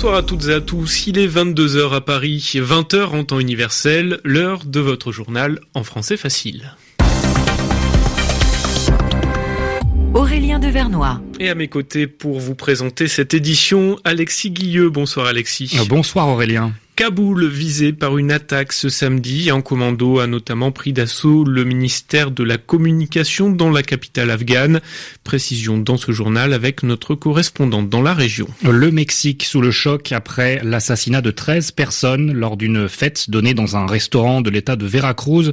Bonsoir à toutes et à tous. Il est 22h à Paris, 20h en temps universel, l'heure de votre journal en français facile. Et à mes côtés pour vous présenter cette édition, Alexis Guilleux. Bonsoir Alexis. Euh, bonsoir Aurélien. Kaboul visé par une attaque ce samedi. Un commando a notamment pris d'assaut le ministère de la Communication dans la capitale afghane. Précision dans ce journal avec notre correspondante dans la région. Le Mexique sous le choc après l'assassinat de 13 personnes lors d'une fête donnée dans un restaurant de l'état de Veracruz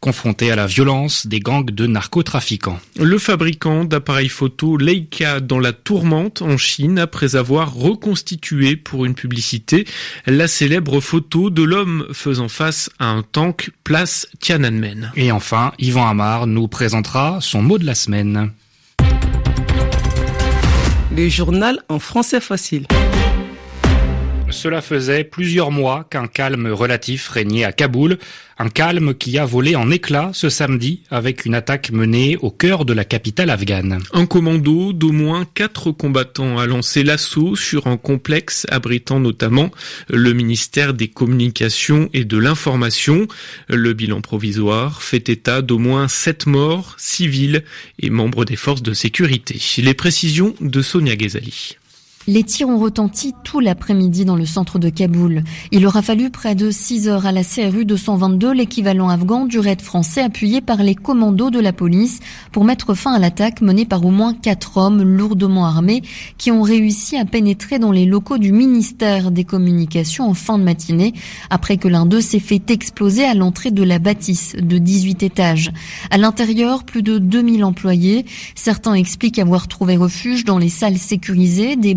confronté à la violence des gangs de narcotrafiquants. Le fabricant d'appareils photo Leica dans la tourmente en Chine après avoir reconstitué pour une publicité la célèbre photo de l'homme faisant face à un tank place Tiananmen. Et enfin, Yvan Amar nous présentera son mot de la semaine. Le journal en français facile. Cela faisait plusieurs mois qu'un calme relatif régnait à Kaboul, un calme qui a volé en éclats ce samedi avec une attaque menée au cœur de la capitale afghane. Un commando d'au moins quatre combattants a lancé l'assaut sur un complexe abritant notamment le ministère des Communications et de l'Information. Le bilan provisoire fait état d'au moins sept morts civils et membres des forces de sécurité. Les précisions de Sonia Ghezali. Les tirs ont retenti tout l'après-midi dans le centre de Kaboul. Il aura fallu près de 6 heures à la CRU 222, l'équivalent afghan du raid français appuyé par les commandos de la police pour mettre fin à l'attaque menée par au moins quatre hommes lourdement armés qui ont réussi à pénétrer dans les locaux du ministère des Communications en fin de matinée après que l'un d'eux s'est fait exploser à l'entrée de la bâtisse de 18 étages. À l'intérieur, plus de 2000 employés. Certains expliquent avoir trouvé refuge dans les salles sécurisées, des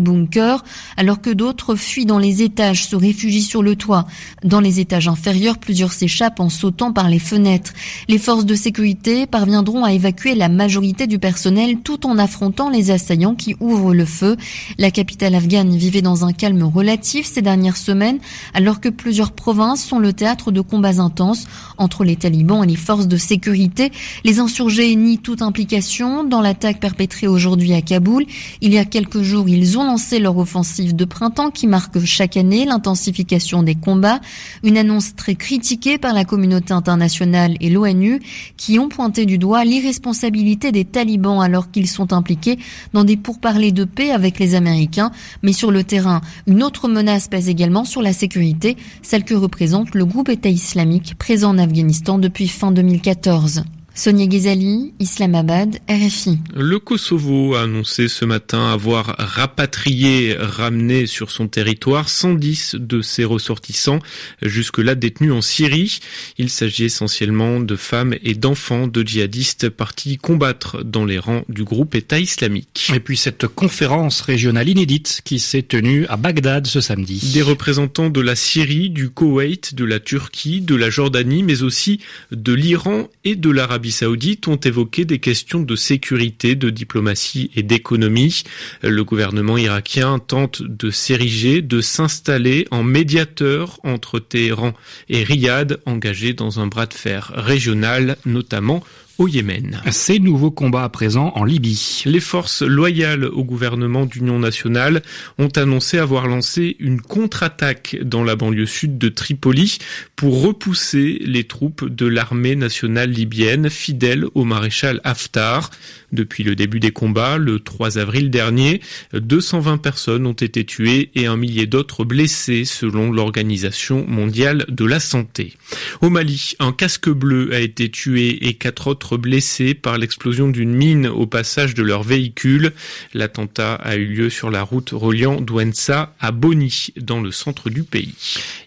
alors que d'autres fuient dans les étages, se réfugient sur le toit. Dans les étages inférieurs, plusieurs s'échappent en sautant par les fenêtres. Les forces de sécurité parviendront à évacuer la majorité du personnel tout en affrontant les assaillants qui ouvrent le feu. La capitale afghane vivait dans un calme relatif ces dernières semaines, alors que plusieurs provinces sont le théâtre de combats intenses entre les talibans et les forces de sécurité. Les insurgés nient toute implication dans l'attaque perpétrée aujourd'hui à Kaboul. Il y a quelques jours, ils ont lancé leur offensive de printemps qui marque chaque année l'intensification des combats, une annonce très critiquée par la communauté internationale et l'ONU qui ont pointé du doigt l'irresponsabilité des talibans alors qu'ils sont impliqués dans des pourparlers de paix avec les Américains. Mais sur le terrain, une autre menace pèse également sur la sécurité, celle que représente le groupe État islamique présent en Afghanistan depuis fin 2014. Sonia Ghezali, Islamabad, RFI. Le Kosovo a annoncé ce matin avoir rapatrié, ramené sur son territoire 110 de ses ressortissants jusque-là détenus en Syrie. Il s'agit essentiellement de femmes et d'enfants de djihadistes partis combattre dans les rangs du groupe État islamique. Et puis cette conférence régionale inédite qui s'est tenue à Bagdad ce samedi. Des représentants de la Syrie, du Koweït, de la Turquie, de la Jordanie, mais aussi de l'Iran et de l'Arabie saoudite ont évoqué des questions de sécurité, de diplomatie et d'économie. Le gouvernement irakien tente de s'ériger, de s'installer en médiateur entre Téhéran et Riyad, engagé dans un bras de fer régional, notamment au Yémen. Ces nouveaux combats à présent en Libye. Les forces loyales au gouvernement d'union nationale ont annoncé avoir lancé une contre-attaque dans la banlieue sud de Tripoli pour repousser les troupes de l'armée nationale libyenne fidèles au maréchal Haftar. Depuis le début des combats, le 3 avril dernier, 220 personnes ont été tuées et un millier d'autres blessées selon l'Organisation mondiale de la santé. Au Mali, un casque bleu a été tué et quatre autres blessés par l'explosion d'une mine au passage de leur véhicule. L'attentat a eu lieu sur la route reliant Douenza à Boni, dans le centre du pays.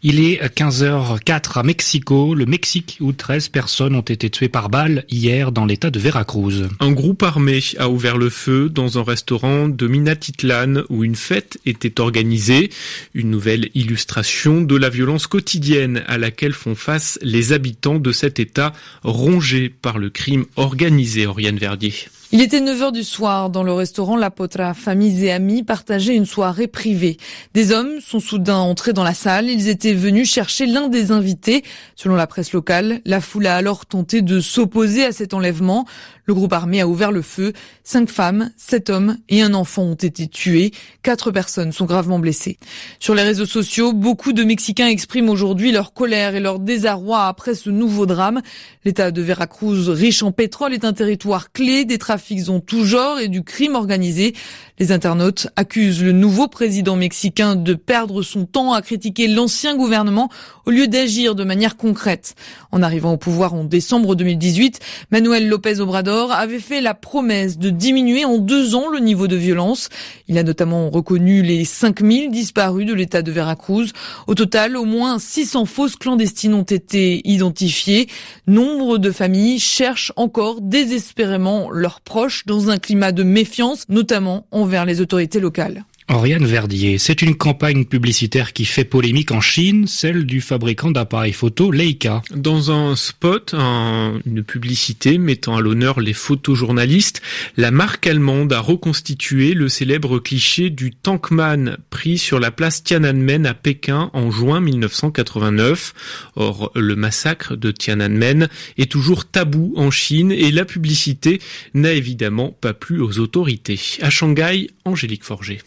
Il est 15h04 à Mexico, le Mexique, où 13 personnes ont été tuées par balle hier dans l'état de Veracruz. Un groupe armé a ouvert le feu dans un restaurant de Minatitlan où une fête était organisée. Une nouvelle illustration de la violence quotidienne à laquelle font face les habitants de cet état rongé par le crime organisé, Oriane Verdier. Il était 9h du soir dans le restaurant La Potra. Familles et amis partageaient une soirée privée. Des hommes sont soudain entrés dans la salle. Ils étaient venus chercher l'un des invités. Selon la presse locale, la foule a alors tenté de s'opposer à cet enlèvement. Le groupe armé a ouvert le feu. Cinq femmes, sept hommes et un enfant ont été tués. Quatre personnes sont gravement blessées. Sur les réseaux sociaux, beaucoup de Mexicains expriment aujourd'hui leur colère et leur désarroi après ce nouveau drame. L'État de Veracruz, riche en pétrole, est un territoire clé des trafics en tout genre et du crime organisé. Les internautes accusent le nouveau président mexicain de perdre son temps à critiquer l'ancien gouvernement au lieu d'agir de manière concrète. En arrivant au pouvoir en décembre 2018, Manuel López Obrador avait fait la promesse de diminuer en deux ans le niveau de violence. Il a notamment reconnu les 5000 disparus de l'état de Veracruz. Au total, au moins 600 fausses clandestines ont été identifiées. Nombre de familles cherchent encore désespérément leurs proches dans un climat de méfiance, notamment envers les autorités locales. Oriane Verdier, c'est une campagne publicitaire qui fait polémique en Chine, celle du fabricant d'appareils photo Leica. Dans un spot, une publicité mettant à l'honneur les photojournalistes, la marque allemande a reconstitué le célèbre cliché du tankman pris sur la place Tiananmen à Pékin en juin 1989. Or, le massacre de Tiananmen est toujours tabou en Chine et la publicité n'a évidemment pas plu aux autorités. À Shanghai, Angélique Forger.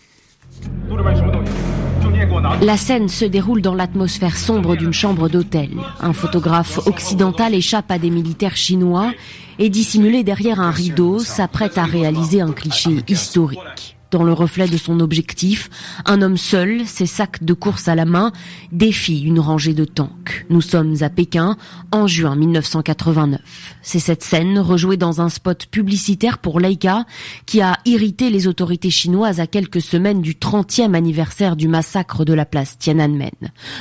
La scène se déroule dans l'atmosphère sombre d'une chambre d'hôtel. Un photographe occidental échappe à des militaires chinois et dissimulé derrière un rideau s'apprête à réaliser un cliché historique. Dans le reflet de son objectif, un homme seul, ses sacs de course à la main, défie une rangée de tanks. Nous sommes à Pékin en juin 1989. C'est cette scène rejouée dans un spot publicitaire pour Leica qui a irrité les autorités chinoises à quelques semaines du 30e anniversaire du massacre de la place Tiananmen.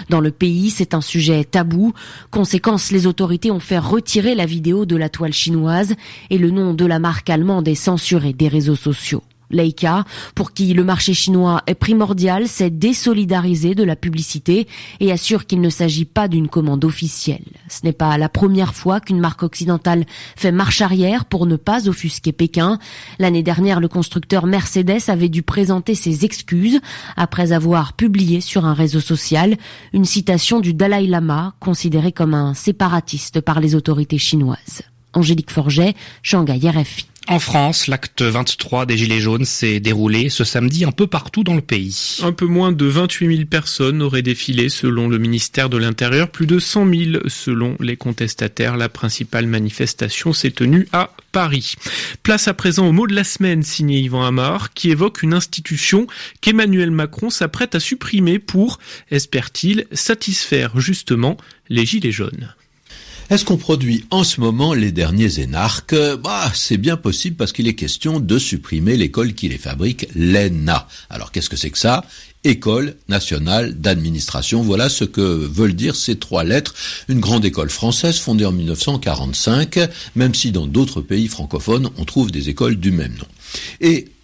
Dans le pays, c'est un sujet tabou. Conséquence, les autorités ont fait retirer la vidéo de la toile chinoise et le nom de la marque allemande est censuré des réseaux sociaux. Leica, pour qui le marché chinois est primordial, s'est désolidarisé de la publicité et assure qu'il ne s'agit pas d'une commande officielle. Ce n'est pas la première fois qu'une marque occidentale fait marche arrière pour ne pas offusquer Pékin. L'année dernière, le constructeur Mercedes avait dû présenter ses excuses après avoir publié sur un réseau social une citation du Dalai Lama, considéré comme un séparatiste par les autorités chinoises. Angélique Forget, Shanghai RFI. En France, l'acte 23 des Gilets jaunes s'est déroulé ce samedi un peu partout dans le pays. Un peu moins de 28 000 personnes auraient défilé selon le ministère de l'Intérieur, plus de 100 000 selon les contestataires. La principale manifestation s'est tenue à Paris. Place à présent au mot de la semaine signé Yvan Amar qui évoque une institution qu'Emmanuel Macron s'apprête à supprimer pour, espère-t-il, satisfaire justement les Gilets jaunes. Est-ce qu'on produit en ce moment les derniers énarques? Bah, c'est bien possible parce qu'il est question de supprimer l'école qui les fabrique, l'ENA. Alors qu'est-ce que c'est que ça? École nationale d'administration. Voilà ce que veulent dire ces trois lettres. Une grande école française fondée en 1945, même si dans d'autres pays francophones on trouve des écoles du même nom.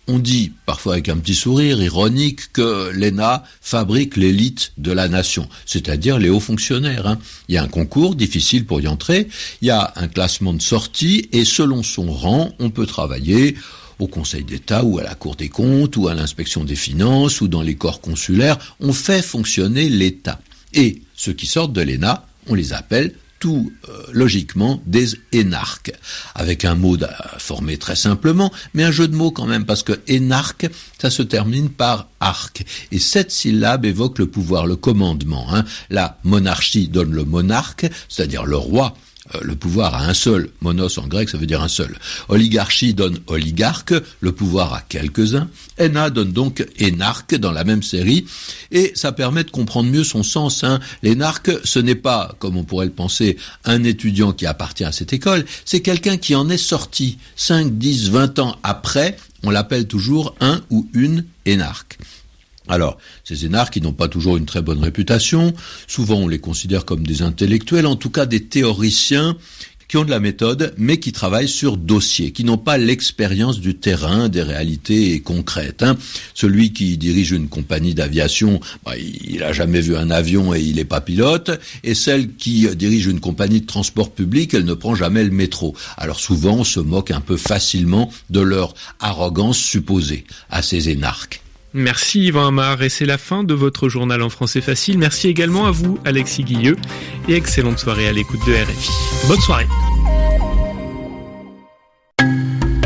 On dit, parfois avec un petit sourire ironique, que l'ENA fabrique l'élite de la nation, c'est-à-dire les hauts fonctionnaires. Hein. Il y a un concours difficile pour y entrer, il y a un classement de sortie, et selon son rang, on peut travailler au Conseil d'État ou à la Cour des comptes ou à l'inspection des finances ou dans les corps consulaires. On fait fonctionner l'État. Et ceux qui sortent de l'ENA, on les appelle tout euh, logiquement des énarques, avec un mot formé très simplement, mais un jeu de mots quand même, parce que énarque, ça se termine par arc, et cette syllabe évoque le pouvoir, le commandement. Hein. La monarchie donne le monarque, c'est-à-dire le roi, le pouvoir à un seul. Monos en grec, ça veut dire un seul. Oligarchie donne oligarque, le pouvoir à quelques-uns. Ena donne donc énarque dans la même série, et ça permet de comprendre mieux son sens. Hein. L'énarque, ce n'est pas, comme on pourrait le penser, un étudiant qui appartient à cette école, c'est quelqu'un qui en est sorti 5, 10, 20 ans après, on l'appelle toujours un ou une énarque. Alors, ces énarques qui n'ont pas toujours une très bonne réputation, souvent on les considère comme des intellectuels, en tout cas des théoriciens qui ont de la méthode, mais qui travaillent sur dossier, qui n'ont pas l'expérience du terrain, des réalités concrètes. Hein. Celui qui dirige une compagnie d'aviation, bah, il n'a jamais vu un avion et il n'est pas pilote, et celle qui dirige une compagnie de transport public, elle ne prend jamais le métro. Alors souvent, on se moque un peu facilement de leur arrogance supposée à ces énarques. Merci Yvan Amar et c'est la fin de votre journal en français facile. Merci également à vous Alexis Guilleux et excellente soirée à l'écoute de RFI. Bonne soirée.